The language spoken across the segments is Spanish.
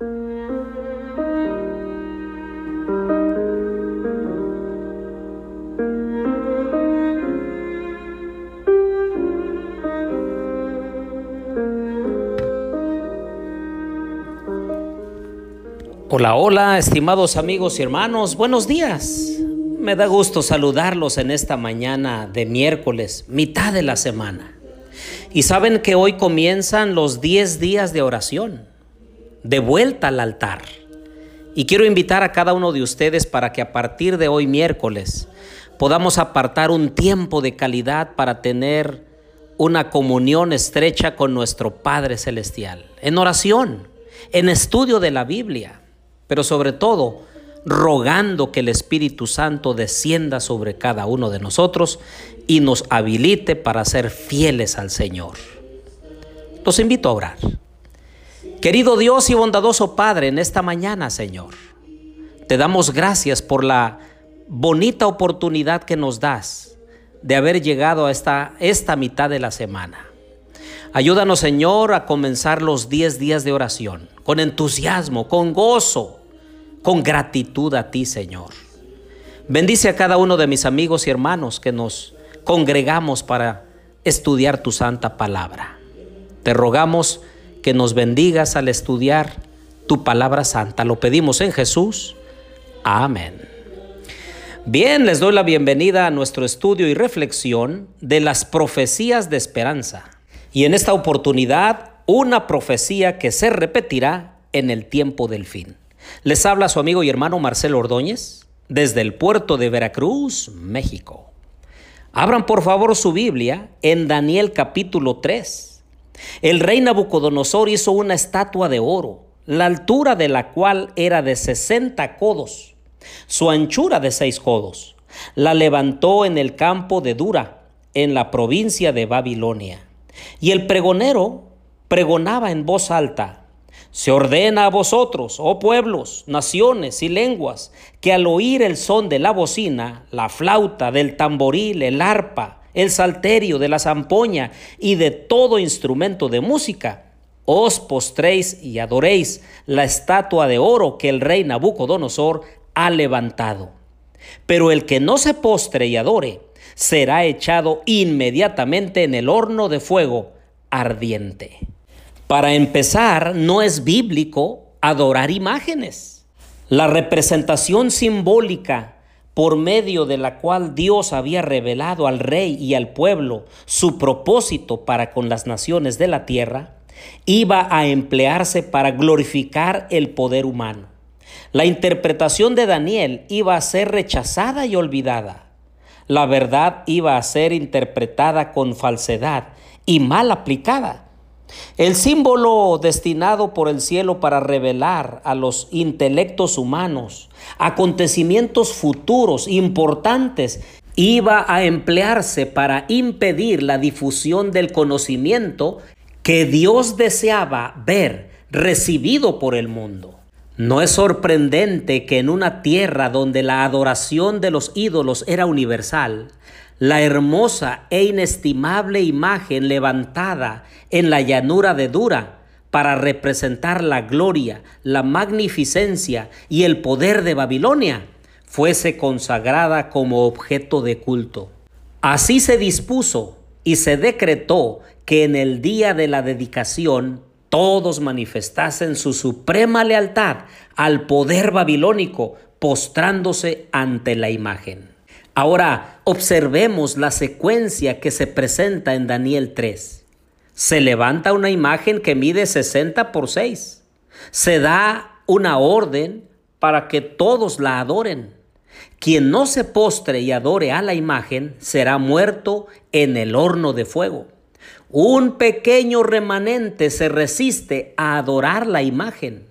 Hola, hola, estimados amigos y hermanos, buenos días. Me da gusto saludarlos en esta mañana de miércoles, mitad de la semana. Y saben que hoy comienzan los 10 días de oración, de vuelta al altar. Y quiero invitar a cada uno de ustedes para que a partir de hoy miércoles podamos apartar un tiempo de calidad para tener una comunión estrecha con nuestro Padre Celestial, en oración, en estudio de la Biblia pero sobre todo rogando que el Espíritu Santo descienda sobre cada uno de nosotros y nos habilite para ser fieles al Señor. Los invito a orar. Querido Dios y bondadoso Padre, en esta mañana, Señor, te damos gracias por la bonita oportunidad que nos das de haber llegado a esta, esta mitad de la semana. Ayúdanos, Señor, a comenzar los 10 días de oración con entusiasmo, con gozo, con gratitud a ti, Señor. Bendice a cada uno de mis amigos y hermanos que nos congregamos para estudiar tu santa palabra. Te rogamos que nos bendigas al estudiar tu palabra santa. Lo pedimos en Jesús. Amén. Bien, les doy la bienvenida a nuestro estudio y reflexión de las profecías de esperanza. Y en esta oportunidad, una profecía que se repetirá en el tiempo del fin. Les habla su amigo y hermano Marcelo Ordóñez desde el puerto de Veracruz, México. Abran por favor su Biblia en Daniel capítulo 3. El rey Nabucodonosor hizo una estatua de oro, la altura de la cual era de 60 codos, su anchura de 6 codos. La levantó en el campo de Dura, en la provincia de Babilonia. Y el pregonero pregonaba en voz alta, se ordena a vosotros, oh pueblos, naciones y lenguas, que al oír el son de la bocina, la flauta, del tamboril, el arpa, el salterio, de la zampoña y de todo instrumento de música, os postréis y adoréis la estatua de oro que el rey Nabucodonosor ha levantado. Pero el que no se postre y adore, será echado inmediatamente en el horno de fuego ardiente. Para empezar, no es bíblico adorar imágenes. La representación simbólica por medio de la cual Dios había revelado al rey y al pueblo su propósito para con las naciones de la tierra, iba a emplearse para glorificar el poder humano. La interpretación de Daniel iba a ser rechazada y olvidada. La verdad iba a ser interpretada con falsedad y mal aplicada el símbolo destinado por el cielo para revelar a los intelectos humanos acontecimientos futuros importantes iba a emplearse para impedir la difusión del conocimiento que Dios deseaba ver recibido por el mundo. No es sorprendente que en una tierra donde la adoración de los ídolos era universal, la hermosa e inestimable imagen levantada en la llanura de Dura para representar la gloria, la magnificencia y el poder de Babilonia, fuese consagrada como objeto de culto. Así se dispuso y se decretó que en el día de la dedicación todos manifestasen su suprema lealtad al poder babilónico, postrándose ante la imagen. Ahora observemos la secuencia que se presenta en Daniel 3. Se levanta una imagen que mide 60 por 6. Se da una orden para que todos la adoren. Quien no se postre y adore a la imagen será muerto en el horno de fuego. Un pequeño remanente se resiste a adorar la imagen.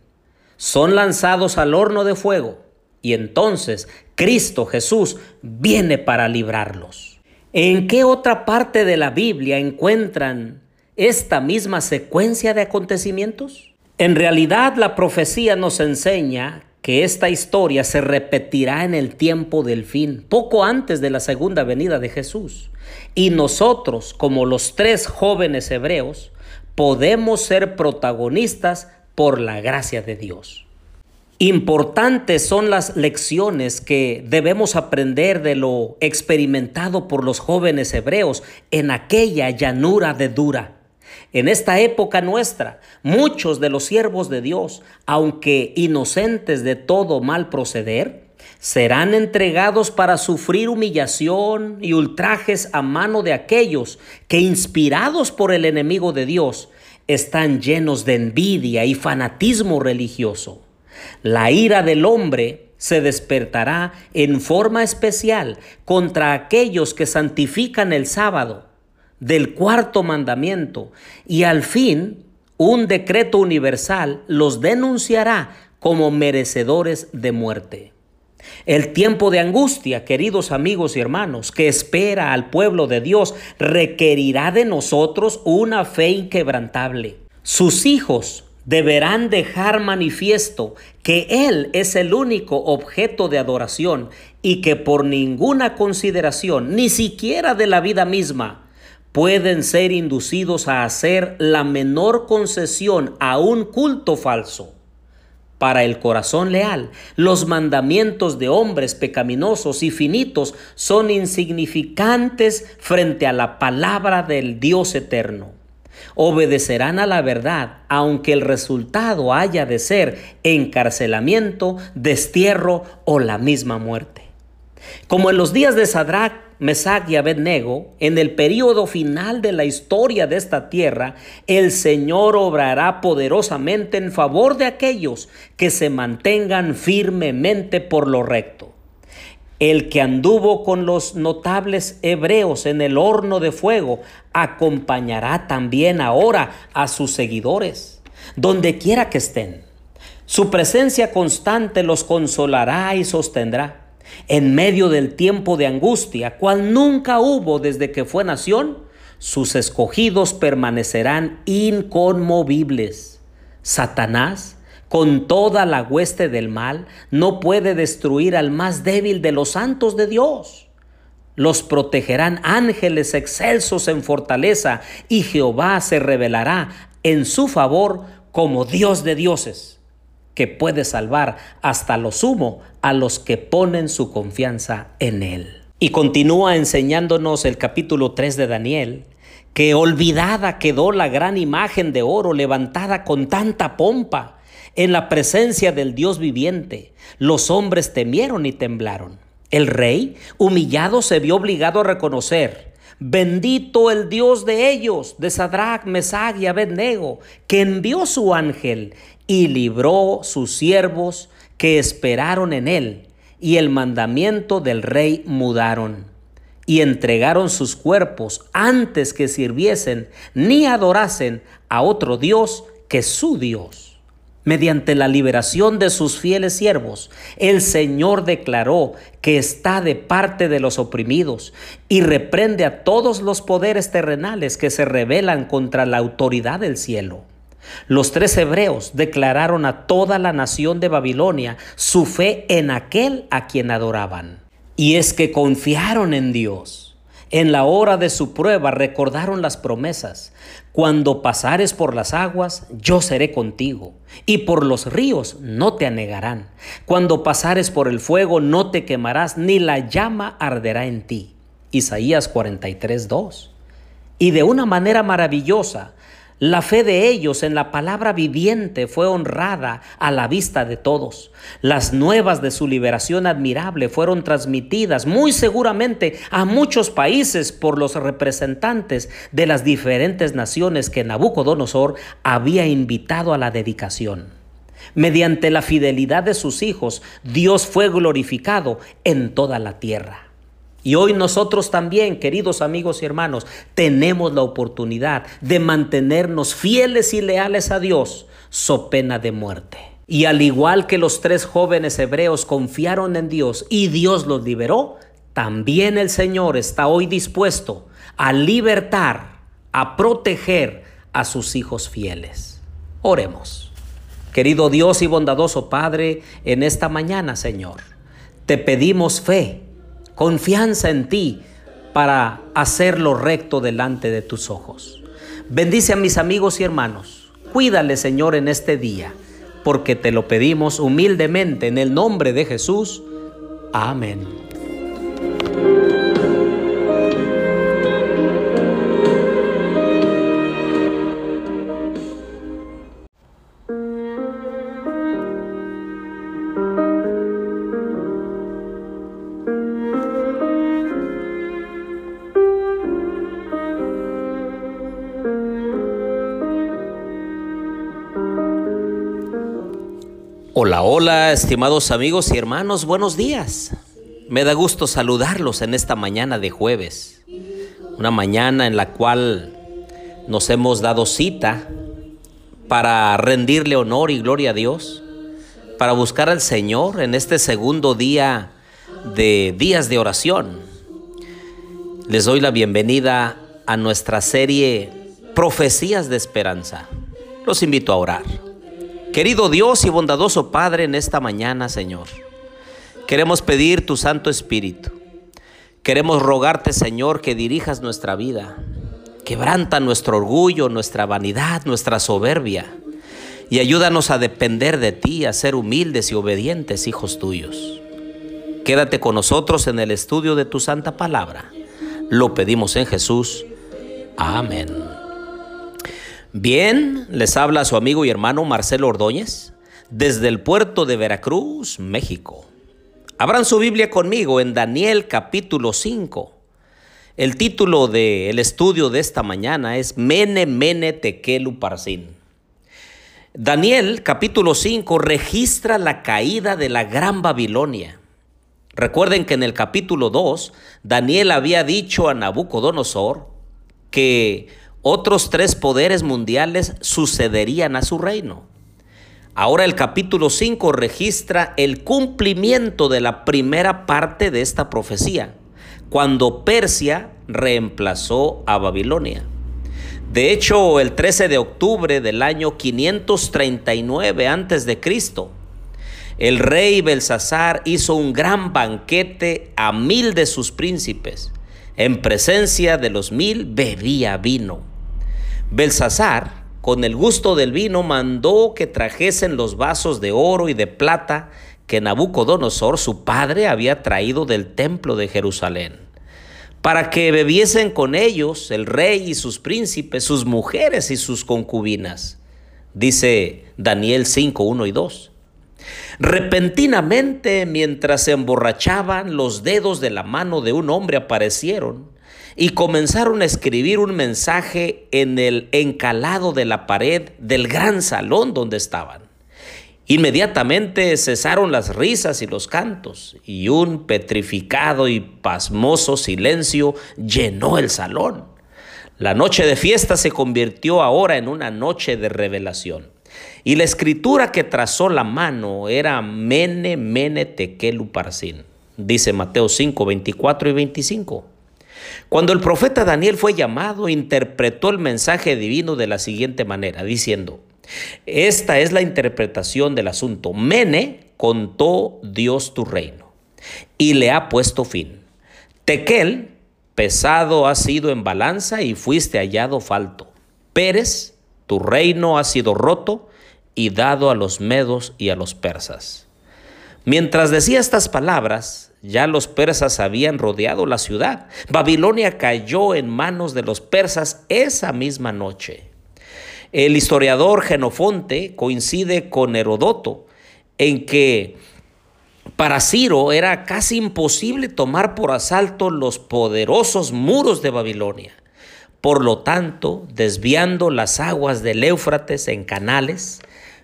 Son lanzados al horno de fuego y entonces Cristo Jesús viene para librarlos. ¿En qué otra parte de la Biblia encuentran esta misma secuencia de acontecimientos? En realidad la profecía nos enseña que esta historia se repetirá en el tiempo del fin, poco antes de la segunda venida de Jesús. Y nosotros, como los tres jóvenes hebreos, podemos ser protagonistas por la gracia de Dios. Importantes son las lecciones que debemos aprender de lo experimentado por los jóvenes hebreos en aquella llanura de Dura. En esta época nuestra, muchos de los siervos de Dios, aunque inocentes de todo mal proceder, serán entregados para sufrir humillación y ultrajes a mano de aquellos que, inspirados por el enemigo de Dios, están llenos de envidia y fanatismo religioso. La ira del hombre se despertará en forma especial contra aquellos que santifican el sábado del cuarto mandamiento y al fin un decreto universal los denunciará como merecedores de muerte. El tiempo de angustia, queridos amigos y hermanos, que espera al pueblo de Dios, requerirá de nosotros una fe inquebrantable. Sus hijos deberán dejar manifiesto que Él es el único objeto de adoración y que por ninguna consideración, ni siquiera de la vida misma, pueden ser inducidos a hacer la menor concesión a un culto falso. Para el corazón leal, los mandamientos de hombres pecaminosos y finitos son insignificantes frente a la palabra del Dios eterno. Obedecerán a la verdad, aunque el resultado haya de ser encarcelamiento, destierro o la misma muerte. Como en los días de Sadrach, Mesach y Abednego, en el periodo final de la historia de esta tierra, el Señor obrará poderosamente en favor de aquellos que se mantengan firmemente por lo recto. El que anduvo con los notables hebreos en el horno de fuego acompañará también ahora a sus seguidores, donde quiera que estén. Su presencia constante los consolará y sostendrá en medio del tiempo de angustia, cual nunca hubo desde que fue nación, sus escogidos permanecerán inconmovibles. Satanás, con toda la hueste del mal, no puede destruir al más débil de los santos de Dios. Los protegerán ángeles excelsos en fortaleza, y Jehová se revelará en su favor como Dios de dioses que puede salvar hasta lo sumo a los que ponen su confianza en Él. Y continúa enseñándonos el capítulo 3 de Daniel, que olvidada quedó la gran imagen de oro levantada con tanta pompa en la presencia del Dios viviente. Los hombres temieron y temblaron. El rey, humillado, se vio obligado a reconocer Bendito el Dios de ellos, de Sadrach, Mesach y Abednego, que envió su ángel y libró sus siervos que esperaron en él, y el mandamiento del rey mudaron, y entregaron sus cuerpos antes que sirviesen ni adorasen a otro Dios que su Dios. Mediante la liberación de sus fieles siervos, el Señor declaró que está de parte de los oprimidos y reprende a todos los poderes terrenales que se rebelan contra la autoridad del cielo. Los tres hebreos declararon a toda la nación de Babilonia su fe en aquel a quien adoraban. Y es que confiaron en Dios. En la hora de su prueba recordaron las promesas. Cuando pasares por las aguas, yo seré contigo, y por los ríos no te anegarán. Cuando pasares por el fuego, no te quemarás, ni la llama arderá en ti. Isaías 43, 2. Y de una manera maravillosa, la fe de ellos en la palabra viviente fue honrada a la vista de todos. Las nuevas de su liberación admirable fueron transmitidas muy seguramente a muchos países por los representantes de las diferentes naciones que Nabucodonosor había invitado a la dedicación. Mediante la fidelidad de sus hijos, Dios fue glorificado en toda la tierra. Y hoy nosotros también, queridos amigos y hermanos, tenemos la oportunidad de mantenernos fieles y leales a Dios, so pena de muerte. Y al igual que los tres jóvenes hebreos confiaron en Dios y Dios los liberó, también el Señor está hoy dispuesto a libertar, a proteger a sus hijos fieles. Oremos. Querido Dios y bondadoso Padre, en esta mañana, Señor, te pedimos fe confianza en ti para hacer lo recto delante de tus ojos. Bendice a mis amigos y hermanos. Cuídale, Señor, en este día, porque te lo pedimos humildemente en el nombre de Jesús. Amén. Hola, hola, estimados amigos y hermanos, buenos días. Me da gusto saludarlos en esta mañana de jueves, una mañana en la cual nos hemos dado cita para rendirle honor y gloria a Dios, para buscar al Señor en este segundo día de días de oración. Les doy la bienvenida a nuestra serie Profecías de Esperanza. Los invito a orar. Querido Dios y bondadoso Padre, en esta mañana, Señor, queremos pedir tu Santo Espíritu. Queremos rogarte, Señor, que dirijas nuestra vida. Quebranta nuestro orgullo, nuestra vanidad, nuestra soberbia. Y ayúdanos a depender de ti, a ser humildes y obedientes hijos tuyos. Quédate con nosotros en el estudio de tu santa palabra. Lo pedimos en Jesús. Amén. Bien, les habla su amigo y hermano Marcelo Ordóñez desde el puerto de Veracruz, México. Abran su Biblia conmigo en Daniel capítulo 5. El título del estudio de esta mañana es Mene Mene Tekelu Parsin. Daniel capítulo 5 registra la caída de la gran Babilonia. Recuerden que en el capítulo 2 Daniel había dicho a Nabucodonosor que otros tres poderes mundiales sucederían a su reino. Ahora el capítulo 5 registra el cumplimiento de la primera parte de esta profecía, cuando Persia reemplazó a Babilonia. De hecho, el 13 de octubre del año 539 a.C., el rey Belsasar hizo un gran banquete a mil de sus príncipes. En presencia de los mil bebía vino. Belsasar, con el gusto del vino, mandó que trajesen los vasos de oro y de plata que Nabucodonosor, su padre, había traído del templo de Jerusalén, para que bebiesen con ellos el rey y sus príncipes, sus mujeres y sus concubinas. Dice Daniel 5, 1 y 2. Repentinamente, mientras se emborrachaban, los dedos de la mano de un hombre aparecieron y comenzaron a escribir un mensaje en el encalado de la pared del gran salón donde estaban. Inmediatamente cesaron las risas y los cantos, y un petrificado y pasmoso silencio llenó el salón. La noche de fiesta se convirtió ahora en una noche de revelación. Y la escritura que trazó la mano era Mene, Mene, Tekelu, Parsin. Dice Mateo 5, 24 y 25. Cuando el profeta Daniel fue llamado, interpretó el mensaje divino de la siguiente manera, diciendo, esta es la interpretación del asunto. Mene contó Dios tu reino y le ha puesto fin. Tequel, pesado ha sido en balanza y fuiste hallado falto. Pérez, tu reino ha sido roto y dado a los medos y a los persas. Mientras decía estas palabras, ya los persas habían rodeado la ciudad. Babilonia cayó en manos de los persas esa misma noche. El historiador Genofonte coincide con Herodoto en que para Ciro era casi imposible tomar por asalto los poderosos muros de Babilonia. Por lo tanto, desviando las aguas del Éufrates en canales,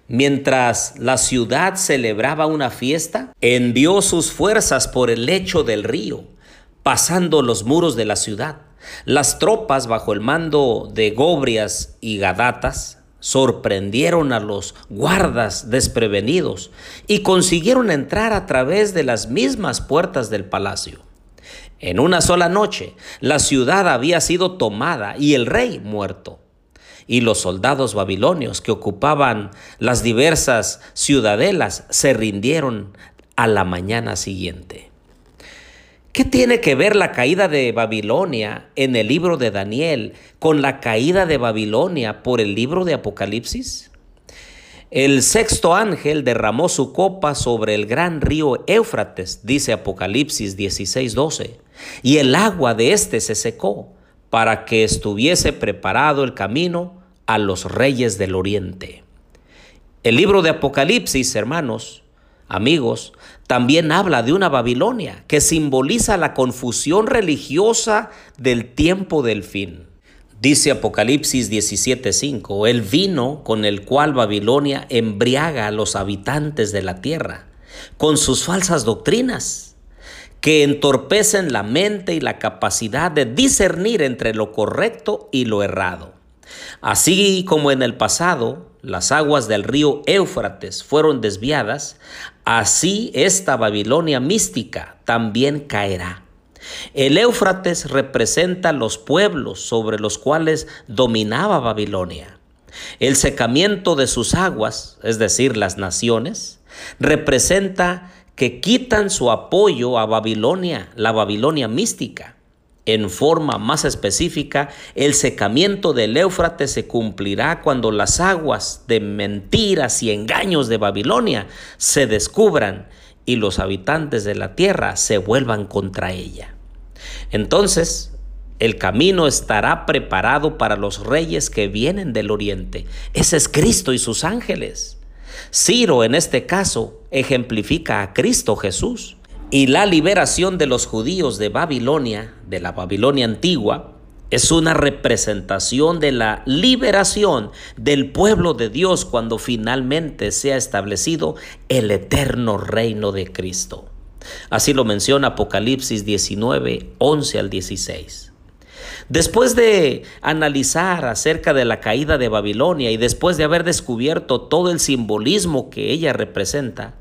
Mientras la ciudad celebraba una fiesta, envió sus fuerzas por el lecho del río, pasando los muros de la ciudad. Las tropas bajo el mando de Gobrias y Gadatas sorprendieron a los guardas desprevenidos y consiguieron entrar a través de las mismas puertas del palacio. En una sola noche, la ciudad había sido tomada y el rey muerto y los soldados babilonios que ocupaban las diversas ciudadelas se rindieron a la mañana siguiente. ¿Qué tiene que ver la caída de Babilonia en el libro de Daniel con la caída de Babilonia por el libro de Apocalipsis? El sexto ángel derramó su copa sobre el gran río Éufrates, dice Apocalipsis 16:12, y el agua de éste se secó para que estuviese preparado el camino a los reyes del oriente. El libro de Apocalipsis, hermanos, amigos, también habla de una Babilonia que simboliza la confusión religiosa del tiempo del fin. Dice Apocalipsis 17:5, el vino con el cual Babilonia embriaga a los habitantes de la tierra, con sus falsas doctrinas, que entorpecen la mente y la capacidad de discernir entre lo correcto y lo errado. Así como en el pasado las aguas del río Éufrates fueron desviadas, así esta Babilonia mística también caerá. El Éufrates representa los pueblos sobre los cuales dominaba Babilonia. El secamiento de sus aguas, es decir, las naciones, representa que quitan su apoyo a Babilonia, la Babilonia mística. En forma más específica, el secamiento del Éufrates se cumplirá cuando las aguas de mentiras y engaños de Babilonia se descubran y los habitantes de la tierra se vuelvan contra ella. Entonces, el camino estará preparado para los reyes que vienen del oriente. Ese es Cristo y sus ángeles. Ciro, en este caso, ejemplifica a Cristo Jesús. Y la liberación de los judíos de Babilonia, de la Babilonia antigua, es una representación de la liberación del pueblo de Dios cuando finalmente sea establecido el eterno reino de Cristo. Así lo menciona Apocalipsis 19, 11 al 16. Después de analizar acerca de la caída de Babilonia y después de haber descubierto todo el simbolismo que ella representa,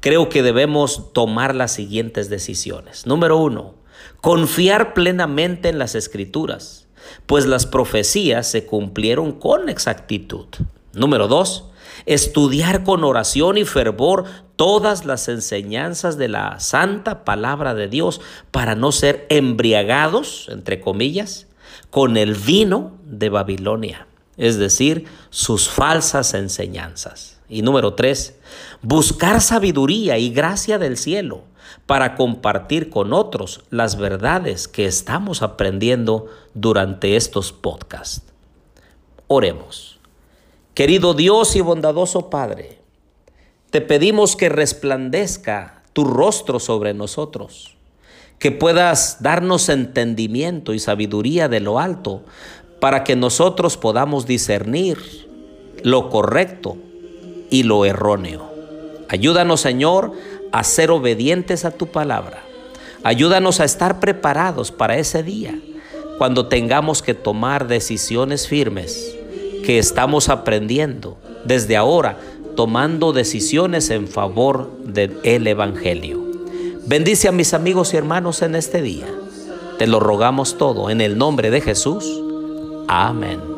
creo que debemos tomar las siguientes decisiones. Número uno, confiar plenamente en las escrituras, pues las profecías se cumplieron con exactitud. Número dos, estudiar con oración y fervor todas las enseñanzas de la santa palabra de Dios para no ser embriagados, entre comillas, con el vino de Babilonia, es decir, sus falsas enseñanzas. Y número tres, buscar sabiduría y gracia del cielo para compartir con otros las verdades que estamos aprendiendo durante estos podcasts. Oremos. Querido Dios y bondadoso Padre, te pedimos que resplandezca tu rostro sobre nosotros, que puedas darnos entendimiento y sabiduría de lo alto para que nosotros podamos discernir lo correcto y lo erróneo. Ayúdanos, Señor, a ser obedientes a tu palabra. Ayúdanos a estar preparados para ese día, cuando tengamos que tomar decisiones firmes que estamos aprendiendo desde ahora, tomando decisiones en favor del Evangelio. Bendice a mis amigos y hermanos en este día. Te lo rogamos todo en el nombre de Jesús. Amén.